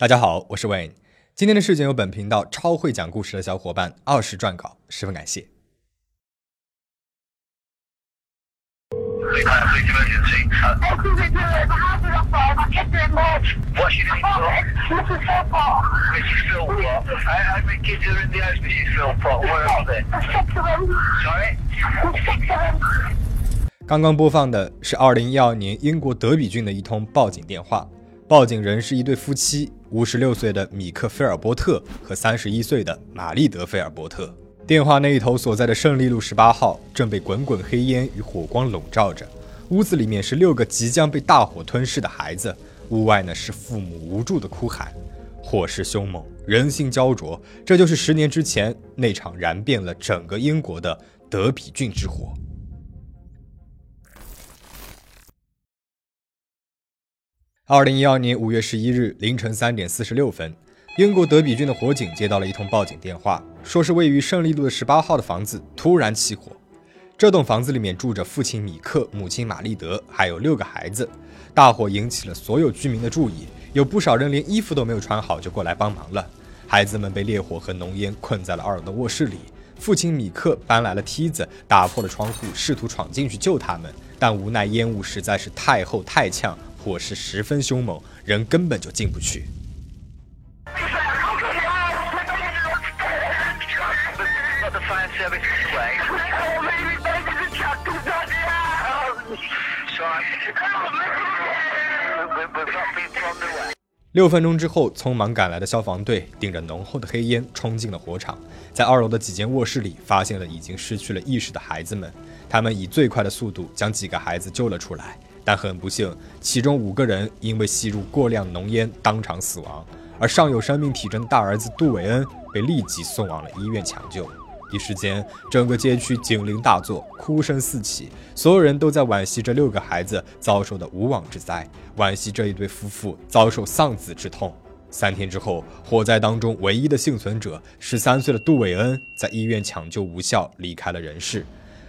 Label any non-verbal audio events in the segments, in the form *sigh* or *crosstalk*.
大家好，我是 Wayne。今天的事件由本频道超会讲故事的小伙伴二十撰稿，十分感谢。刚刚播放的是二零一二年英国德比郡的一通报警电话。报警人是一对夫妻，五十六岁的米克·菲尔波特和三十一岁的玛丽德·菲尔波特。电话那一头所在的胜利路十八号正被滚滚黑烟与火光笼罩着，屋子里面是六个即将被大火吞噬的孩子，屋外呢是父母无助的哭喊。火势凶猛，人性焦灼，这就是十年之前那场燃遍了整个英国的德比郡之火。二零一二年五月十一日凌晨三点四十六分，英国德比郡的火警接到了一通报警电话，说是位于胜利路的十八号的房子突然起火。这栋房子里面住着父亲米克、母亲玛丽德，还有六个孩子。大火引起了所有居民的注意，有不少人连衣服都没有穿好就过来帮忙了。孩子们被烈火和浓烟困在了二楼的卧室里。父亲米克搬来了梯子，打破了窗户，试图闯进去救他们，但无奈烟雾实在是太厚太呛。火势十分凶猛，人根本就进不去。六分钟之后，匆忙赶来的消防队顶着浓厚的黑烟冲进了火场，在二楼的几间卧室里发现了已经失去了意识的孩子们，他们以最快的速度将几个孩子救了出来。但很不幸，其中五个人因为吸入过量浓烟当场死亡，而尚有生命体征的大儿子杜伟恩被立即送往了医院抢救。一时间，整个街区警铃大作，哭声四起，所有人都在惋惜这六个孩子遭受的无妄之灾，惋惜这一对夫妇遭受丧子之痛。三天之后，火灾当中唯一的幸存者十三岁的杜伟恩在医院抢救无效离开了人世。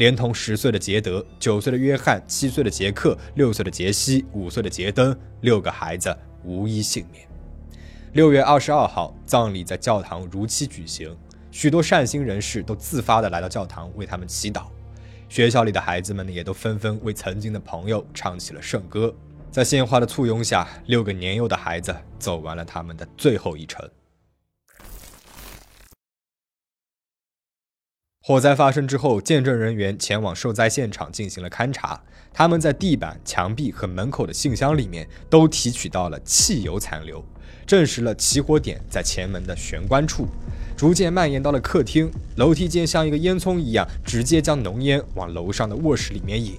连同十岁的杰德、九岁的约翰、七岁的杰克、六岁的杰西、五岁的杰登，六个孩子无一幸免。六月二十二号，葬礼在教堂如期举行，许多善心人士都自发地来到教堂为他们祈祷。学校里的孩子们呢，也都纷纷为曾经的朋友唱起了圣歌。在鲜花的簇拥下，六个年幼的孩子走完了他们的最后一程。火灾发生之后，见证人员前往受灾现场进行了勘查。他们在地板、墙壁和门口的信箱里面都提取到了汽油残留，证实了起火点在前门的玄关处，逐渐蔓延到了客厅。楼梯间像一个烟囱一样，直接将浓烟往楼上的卧室里面引。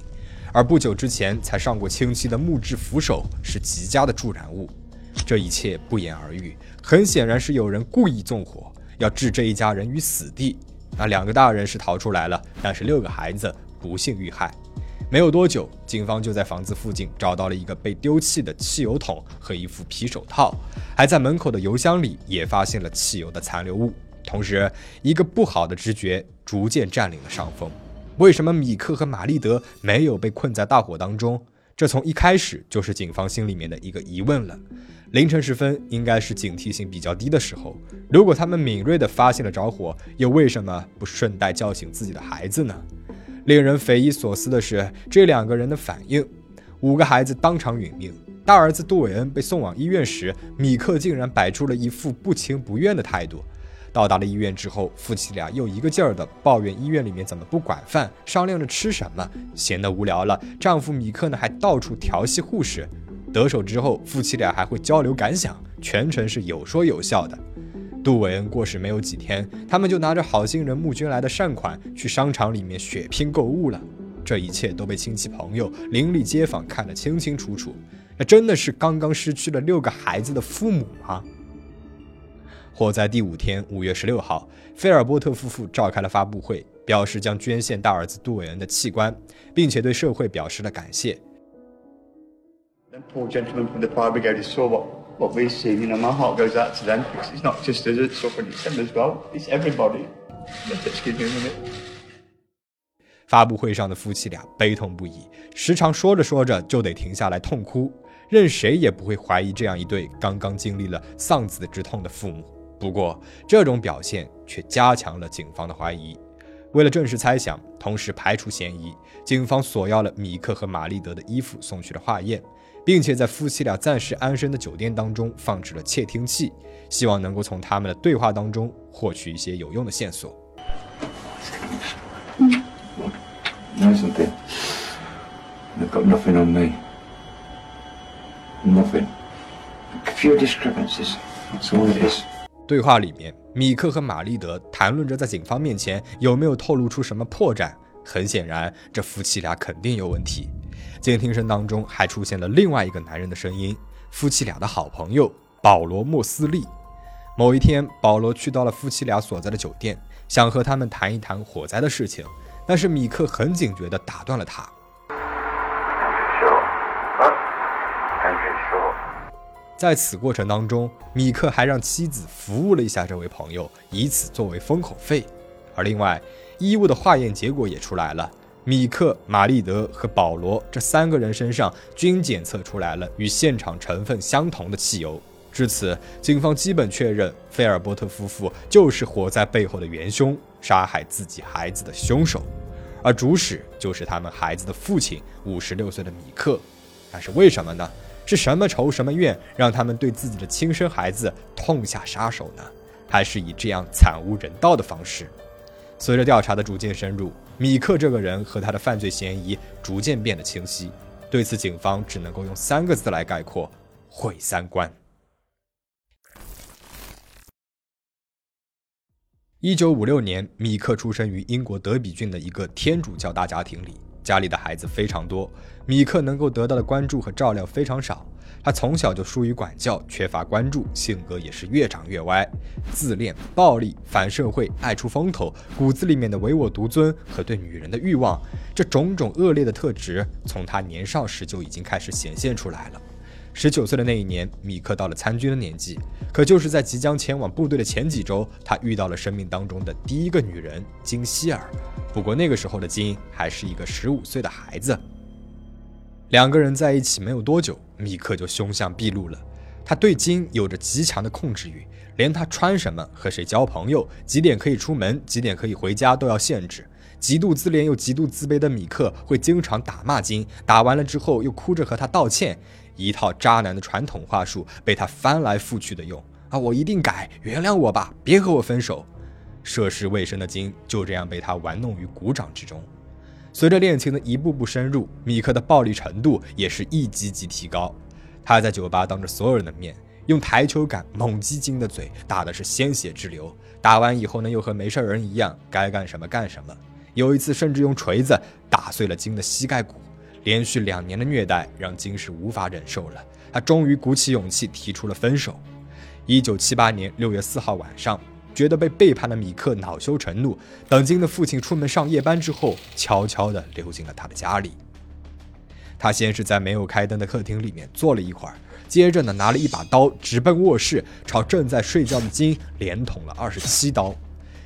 而不久之前才上过清漆的木质扶手是极佳的助燃物。这一切不言而喻，很显然是有人故意纵火，要置这一家人于死地。那两个大人是逃出来了，但是六个孩子不幸遇害。没有多久，警方就在房子附近找到了一个被丢弃的汽油桶和一副皮手套，还在门口的油箱里也发现了汽油的残留物。同时，一个不好的直觉逐渐占领了上风：为什么米克和玛丽德没有被困在大火当中？这从一开始就是警方心里面的一个疑问了。凌晨时分，应该是警惕性比较低的时候。如果他们敏锐地发现了着火，又为什么不顺带叫醒自己的孩子呢？令人匪夷所思的是，这两个人的反应：五个孩子当场殒命。大儿子杜韦恩被送往医院时，米克竟然摆出了一副不情不愿的态度。到达了医院之后，夫妻俩又一个劲儿地抱怨医院里面怎么不管饭，商量着吃什么。闲得无聊了，丈夫米克呢还到处调戏护士。得手之后，夫妻俩还会交流感想，全程是有说有笑的。杜韦恩过世没有几天，他们就拿着好心人募捐来的善款去商场里面血拼购物了。这一切都被亲戚朋友、邻里街坊看得清清楚楚。那真的是刚刚失去了六个孩子的父母吗？火灾第五天，五月十六号，菲尔波特夫妇召开了发布会，表示将捐献大儿子杜韦恩的器官，并且对社会表示了感谢。Poor gentlemen from the saw what, what we've seen, you know, my heart goes out to them it's not just them as well. It's everybody. Excuse me a minute. 发布会上的夫妻俩悲痛不已，时常说着说着就得停下来痛哭。任谁也不会怀疑这样一对刚刚经历了丧子之痛的父母。不过，这种表现却加强了警方的怀疑。为了证实猜想，同时排除嫌疑，警方索要了米克和玛丽德的衣服送去了化验，并且在夫妻俩暂时安身的酒店当中放置了窃听器，希望能够从他们的对话当中获取一些有用的线索。nothing on me. Nothing. A few discrepancies. That's all it is. 对话里面，米克和玛丽德谈论着在警方面前有没有透露出什么破绽。很显然，这夫妻俩肯定有问题。监听声当中还出现了另外一个男人的声音，夫妻俩的好朋友保罗·莫斯利。某一天，保罗去到了夫妻俩所在的酒店，想和他们谈一谈火灾的事情，但是米克很警觉地打断了他。在此过程当中，米克还让妻子服务了一下这位朋友，以此作为封口费。而另外，衣物的化验结果也出来了，米克、玛丽德和保罗这三个人身上均检测出来了与现场成分相同的汽油。至此，警方基本确认菲尔波特夫妇就是火灾背后的元凶，杀害自己孩子的凶手，而主使就是他们孩子的父亲，五十六岁的米克。但是为什么呢？是什么仇什么怨，让他们对自己的亲生孩子痛下杀手呢？还是以这样惨无人道的方式？随着调查的逐渐深入，米克这个人和他的犯罪嫌疑逐渐变得清晰。对此，警方只能够用三个字来概括：毁三观。一九五六年，米克出生于英国德比郡的一个天主教大家庭里，家里的孩子非常多，米克能够得到的关注和照料非常少。他从小就疏于管教，缺乏关注，性格也是越长越歪，自恋、暴力、反社会、爱出风头，骨子里面的唯我独尊和对女人的欲望，这种种恶劣的特质，从他年少时就已经开始显现出来了。十九岁的那一年，米克到了参军的年纪。可就是在即将前往部队的前几周，他遇到了生命当中的第一个女人金希尔。不过那个时候的金还是一个十五岁的孩子。两个人在一起没有多久，米克就凶相毕露了。他对金有着极强的控制欲，连他穿什么、和谁交朋友、几点可以出门、几点可以回家都要限制。极度自恋又极度自卑的米克会经常打骂金，打完了之后又哭着和他道歉。一套渣男的传统话术被他翻来覆去的用啊！我一定改，原谅我吧，别和我分手。涉世未深的金就这样被他玩弄于股掌之中。随着恋情的一步步深入，米克的暴力程度也是一级级提高。他在酒吧当着所有人的面用台球杆猛击金的嘴，打的是鲜血直流。打完以后呢，又和没事人一样，该干什么干什么。有一次甚至用锤子打碎了金的膝盖骨。连续两年的虐待让金是无法忍受了，他终于鼓起勇气提出了分手。一九七八年六月四号晚上，觉得被背叛的米克恼羞成怒，等金的父亲出门上夜班之后，悄悄地溜进了他的家里。他先是在没有开灯的客厅里面坐了一会儿，接着呢拿了一把刀直奔卧室，朝正在睡觉的金连捅了二十七刀。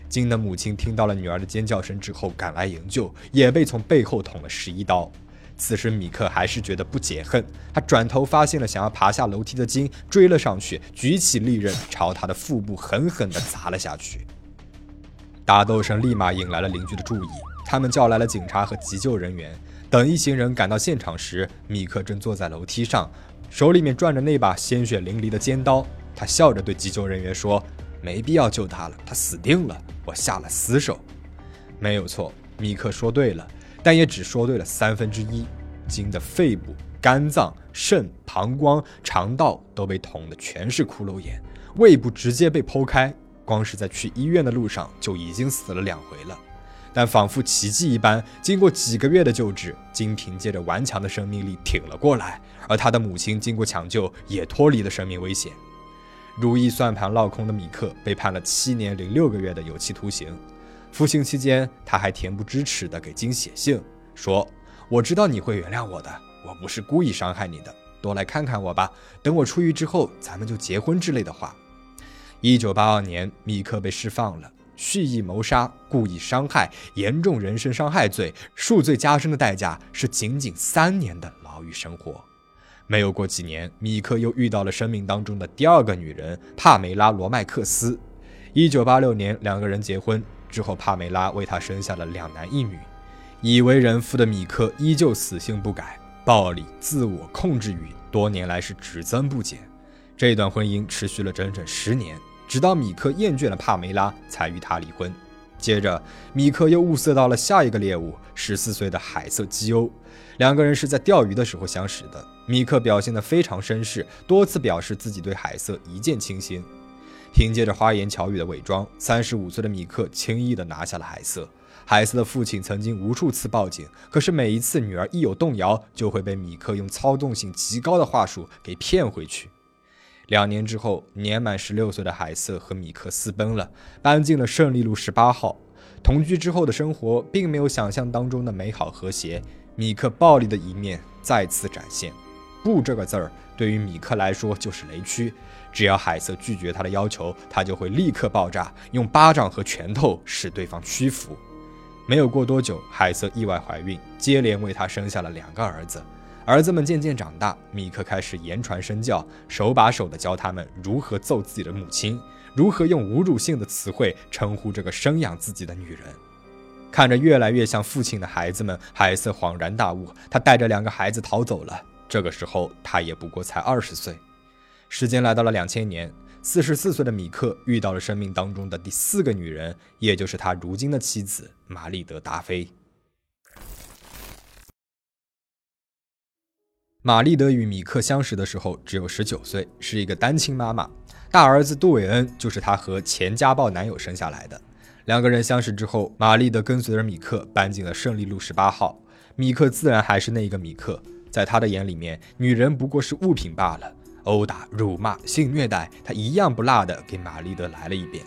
金的母亲听到了女儿的尖叫声之后赶来营救，也被从背后捅了十一刀。此时米克还是觉得不解恨，他转头发现了想要爬下楼梯的金，追了上去，举起利刃朝他的腹部狠狠地砸了下去。打斗声立马引来了邻居的注意，他们叫来了警察和急救人员。等一行人赶到现场时，米克正坐在楼梯上，手里面攥着那把鲜血淋漓的尖刀。他笑着对急救人员说：“没必要救他了，他死定了，我下了死手。”没有错，米克说对了。但也只说对了三分之一，金的肺部、肝脏、肾、膀胱、肠道都被捅的全是骷髅眼，胃部直接被剖开，光是在去医院的路上就已经死了两回了。但仿佛奇迹一般，经过几个月的救治，金凭借着顽强的生命力挺了过来，而他的母亲经过抢救也脱离了生命危险。如意算盘落空的米克被判了七年零六个月的有期徒刑。服刑期间，他还恬不知耻地给金写信，说：“我知道你会原谅我的，我不是故意伤害你的，多来看看我吧。等我出狱之后，咱们就结婚之类的话。”一九八二年，米克被释放了，蓄意谋杀、故意伤害、严重人身伤害罪，数罪加身的代价是仅仅三年的牢狱生活。没有过几年，米克又遇到了生命当中的第二个女人帕梅拉·罗麦克斯。一九八六年，两个人结婚之后，帕梅拉为他生下了两男一女。已为人父的米克依旧死性不改，暴力、自我控制欲多年来是只增不减。这段婚姻持续了整整十年，直到米克厌倦了帕梅拉，才与她离婚。接着，米克又物色到了下一个猎物——十四岁的海瑟基欧。两个人是在钓鱼的时候相识的。米克表现得非常绅士，多次表示自己对海瑟一见倾心。凭借着花言巧语的伪装，三十五岁的米克轻易地拿下了海瑟。海瑟的父亲曾经无数次报警，可是每一次女儿一有动摇，就会被米克用操纵性极高的话术给骗回去。两年之后，年满十六岁的海瑟和米克私奔了，搬进了胜利路十八号。同居之后的生活并没有想象当中的美好和谐，米克暴力的一面再次展现。不这个字儿对于米克来说就是雷区，只要海瑟拒绝他的要求，他就会立刻爆炸，用巴掌和拳头使对方屈服。没有过多久，海瑟意外怀孕，接连为他生下了两个儿子。儿子们渐渐长大，米克开始言传身教，手把手地教他们如何揍自己的母亲，如何用侮辱性的词汇称呼这个生养自己的女人。看着越来越像父亲的孩子们，海瑟恍然大悟，他带着两个孩子逃走了。这个时候，他也不过才二十岁。时间来到了两千年，四十四岁的米克遇到了生命当中的第四个女人，也就是他如今的妻子玛丽德·达菲。玛丽德与米克相识的时候只有十九岁，是一个单亲妈妈。大儿子杜韦恩就是她和前家暴男友生下来的。两个人相识之后，玛丽德跟随着米克搬进了胜利路十八号。米克自然还是那一个米克。在他的眼里面，女人不过是物品罢了。殴打、辱骂、性虐待，他一样不落的给玛丽德来了一遍。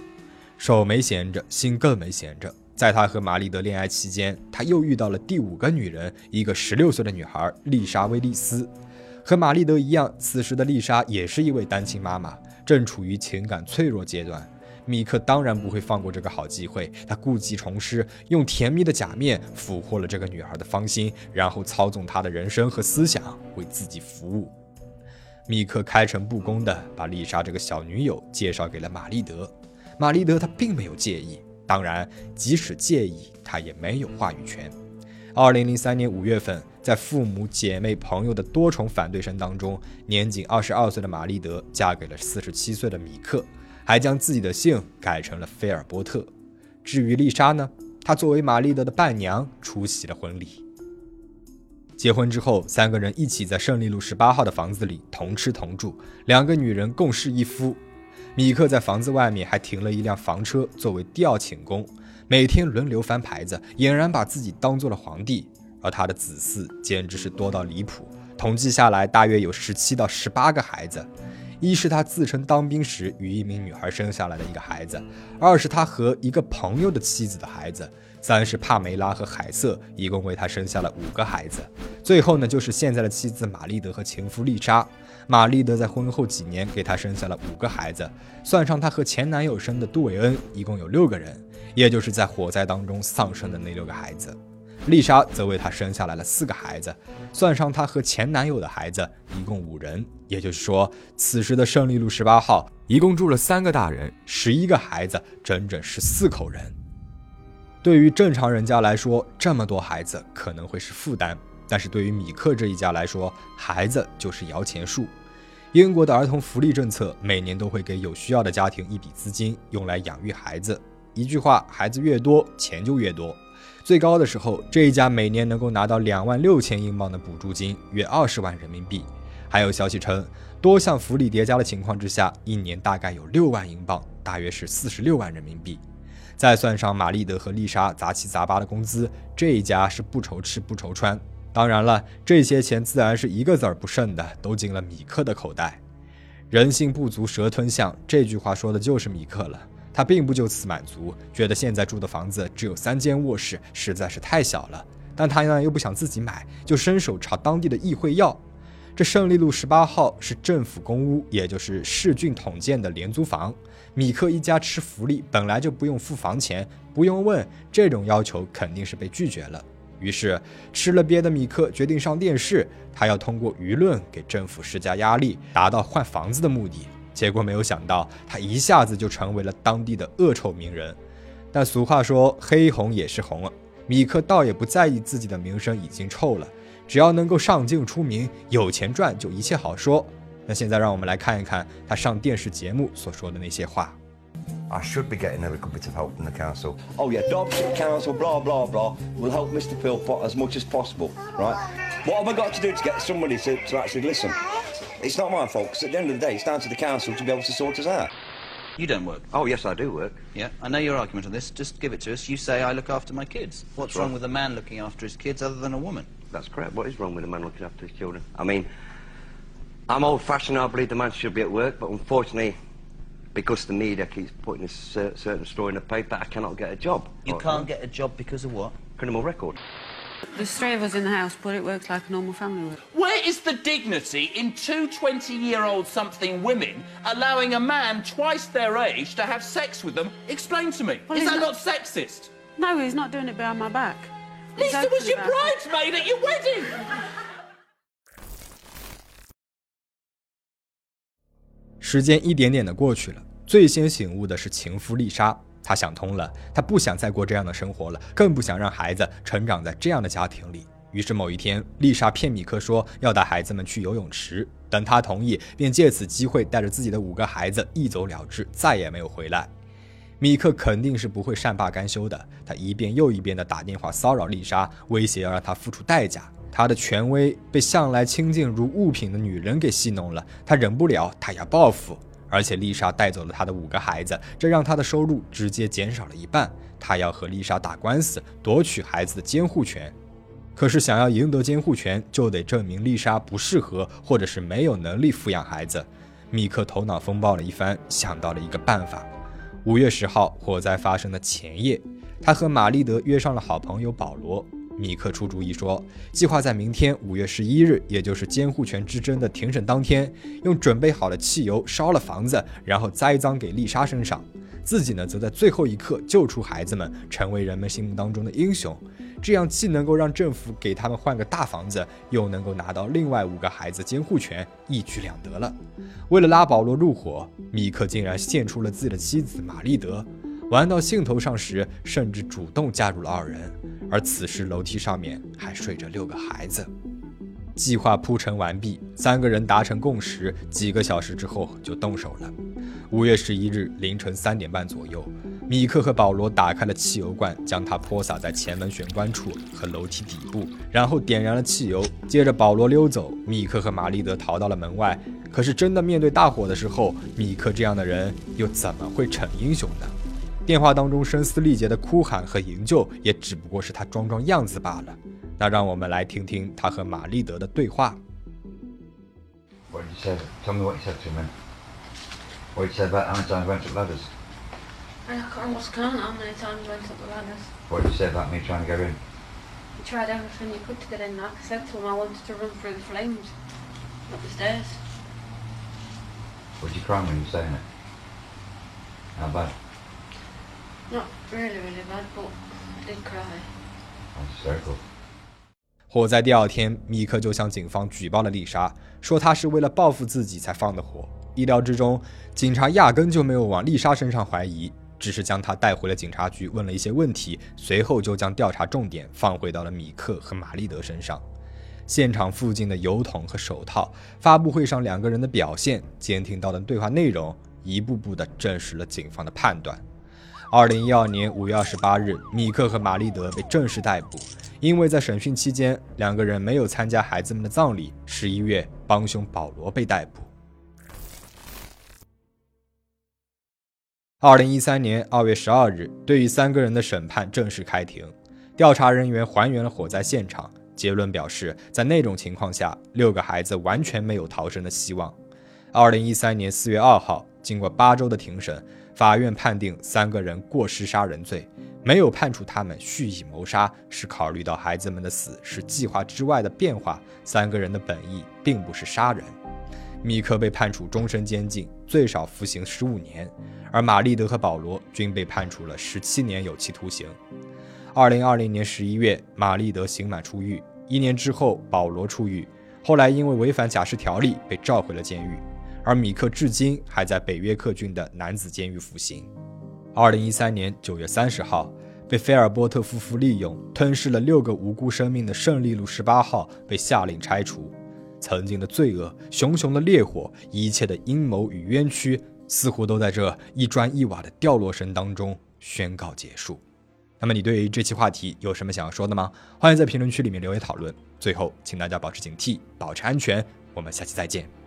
手没闲着，心更没闲着。在他和玛丽德恋爱期间，他又遇到了第五个女人，一个十六岁的女孩丽莎·威利斯。和玛丽德一样，此时的丽莎也是一位单亲妈妈，正处于情感脆弱阶段。米克当然不会放过这个好机会，他故技重施，用甜蜜的假面俘获了这个女孩的芳心，然后操纵她的人生和思想，为自己服务。米克开诚布公地把丽莎这个小女友介绍给了玛丽德，玛丽德她并没有介意，当然，即使介意，他也没有话语权。二零零三年五月份，在父母、姐妹、朋友的多重反对声当中，年仅二十二岁的玛丽德嫁给了四十七岁的米克。还将自己的姓改成了菲尔波特。至于丽莎呢？她作为玛丽德的伴娘出席了婚礼。结婚之后，三个人一起在胜利路十八号的房子里同吃同住，两个女人共侍一夫。米克在房子外面还停了一辆房车作为吊请工，每天轮流翻牌子，俨然把自己当做了皇帝。而他的子嗣简直是多到离谱，统计下来大约有十七到十八个孩子。一是他自称当兵时与一名女孩生下来的一个孩子，二是他和一个朋友的妻子的孩子，三是帕梅拉和海瑟一共为他生下了五个孩子，最后呢就是现在的妻子玛丽德和情夫丽莎。玛丽德在婚后几年给他生下了五个孩子，算上他和前男友生的杜韦恩，一共有六个人，也就是在火灾当中丧生的那六个孩子。丽莎则为他生下来了四个孩子，算上她和前男友的孩子，一共五人。也就是说，此时的胜利路十八号一共住了三个大人，十一个孩子，整整十四口人。对于正常人家来说，这么多孩子可能会是负担，但是对于米克这一家来说，孩子就是摇钱树。英国的儿童福利政策每年都会给有需要的家庭一笔资金，用来养育孩子。一句话，孩子越多，钱就越多。最高的时候，这一家每年能够拿到两万六千英镑的补助金，约二十万人民币。还有消息称，多项福利叠加的情况之下，一年大概有六万英镑，大约是四十六万人民币。再算上玛丽德和丽莎杂七杂八的工资，这一家是不愁吃不愁穿。当然了，这些钱自然是一个子儿不剩的，都进了米克的口袋。人性不足蛇吞象，这句话说的就是米克了。他并不就此满足，觉得现在住的房子只有三间卧室，实在是太小了。但他呢又不想自己买，就伸手朝当地的议会要。这胜利路十八号是政府公屋，也就是市郡统建的廉租房。米克一家吃福利，本来就不用付房钱，不用问，这种要求肯定是被拒绝了。于是吃了瘪的米克决定上电视，他要通过舆论给政府施加压力，达到换房子的目的。结果没有想到，他一下子就成为了当地的恶臭名人。但俗话说，黑红也是红，米克倒也不在意自己的名声已经臭了，只要能够上镜出名，有钱赚，就一切好说。那现在让我们来看一看他上电视节目所说的那些话。I should be getting a little bit of help from the council. Oh yeah, Dobson Council, blah blah blah, will help Mr. Philpott as much as possible, right? What have I got to do to get somebody to, to actually listen? It's not my fault, because at the end of the day, it's down to the council to be able to sort us out. You don't work. Oh yes, I do work. Yeah, I know your argument on this. Just give it to us. You say I look after my kids. What's That's wrong right. with a man looking after his kids other than a woman? That's correct. What is wrong with a man looking after his children? I mean, I'm old-fashioned. I believe the man should be at work, but unfortunately, because the media keeps putting this cer- certain story in the paper, I cannot get a job. You Or- can't get a job because of what? criminal record. There's three of us in the house, but it works like a normal family would. Where is the dignity in two 20 year old something women allowing a man twice their age to have sex with them? Explain to me. Well, is he's that not- not sexist? No, he's not doing it behind my back. He's Lisa was open your about it. bridesmaid at your wedding! 时间一点点的过去了， *laughs* 最先醒悟的是情夫丽莎。她想通了，她不想再过这样的生活了，更不想让孩子成长在这样的家庭里。于是某一天，丽莎骗米克说要带孩子们去游泳池，等他同意，便借此机会带着自己的五个孩子一走了之，再也没有回来。米克肯定是不会善罢甘休的，他一遍又一遍地打电话骚扰丽莎，威胁要让她付出代价。他的权威被向来亲近如物品的女人给戏弄了，他忍不了，他要报复。而且丽莎带走了他的五个孩子，这让他的收入直接减少了一半。他要和丽莎打官司，夺取孩子的监护权。可是想要赢得监护权，就得证明丽莎不适合或者是没有能力抚养孩子。米克头脑风暴了一番，想到了一个办法。五月十号，火灾发生的前夜，他和玛丽德约上了好朋友保罗。米克出主意说，计划在明天五月十一日，也就是监护权之争的庭审当天，用准备好的汽油烧了房子，然后栽赃给丽莎身上。自己呢，则在最后一刻救出孩子们，成为人们心目当中的英雄。这样既能够让政府给他们换个大房子，又能够拿到另外五个孩子监护权，一举两得了。为了拉保罗入伙，米克竟然献出了自己的妻子玛丽德。玩到兴头上时，甚至主动加入了二人。而此时楼梯上面还睡着六个孩子。计划铺陈完毕，三个人达成共识，几个小时之后就动手了。五月十一日凌晨三点半左右，米克和保罗打开了汽油罐，将它泼洒在前门玄关处和楼梯底部，然后点燃了汽油。接着保罗溜走，米克和玛丽德逃到了门外。可是真的面对大火的时候，米克这样的人又怎么会逞英雄呢？电话当中声嘶力竭的哭喊和营救，也只不过是他装装样子罢了。那让我们来听听他和玛丽德的对话。 What did you say? Tell me what you said to him. then. What did you say about how many times I went up ladders? I can't almost count how many times I went up the ladders. What did you say about me trying to go in? You tried everything you could to get in. Like I said to him, I wanted to run through the flames. Up the stairs. Would you cry when you were saying it? How bad? Not really, really bad, but I did cry. That's hysterical. 火灾第二天，米克就向警方举报了丽莎，说她是为了报复自己才放的火。意料之中，警察压根就没有往丽莎身上怀疑，只是将她带回了警察局，问了一些问题，随后就将调查重点放回到了米克和玛丽德身上。现场附近的油桶和手套，发布会上两个人的表现，监听到的对话内容，一步步的证实了警方的判断。二零一二年五月二十八日，米克和玛丽德被正式逮捕，因为在审讯期间，两个人没有参加孩子们的葬礼。十一月，帮凶保罗被逮捕。二零一三年二月十二日，对于三个人的审判正式开庭，调查人员还原了火灾现场，结论表示，在那种情况下，六个孩子完全没有逃生的希望。二零一三年四月二号，经过八周的庭审，法院判定三个人过失杀人罪，没有判处他们蓄意谋杀，是考虑到孩子们的死是计划之外的变化，三个人的本意并不是杀人。米克被判处终身监禁，最少服刑十五年，而玛丽德和保罗均被判处了十七年有期徒刑。二零二零年十一月，玛丽德刑满出狱。一年之后，保罗出狱，后来因为违反假释条例被召回了监狱。而米克至今还在北约克郡的男子监狱服刑。二零一三年九月三十号，被菲尔波特夫妇利用吞噬了六个无辜生命的胜利路十八号被下令拆除。曾经的罪恶、熊熊的烈火、一切的阴谋与冤屈，似乎都在这一砖一瓦的掉落声当中宣告结束。那么，你对于这期话题有什么想要说的吗？欢迎在评论区里面留言讨论。最后，请大家保持警惕，保持安全。我们下期再见。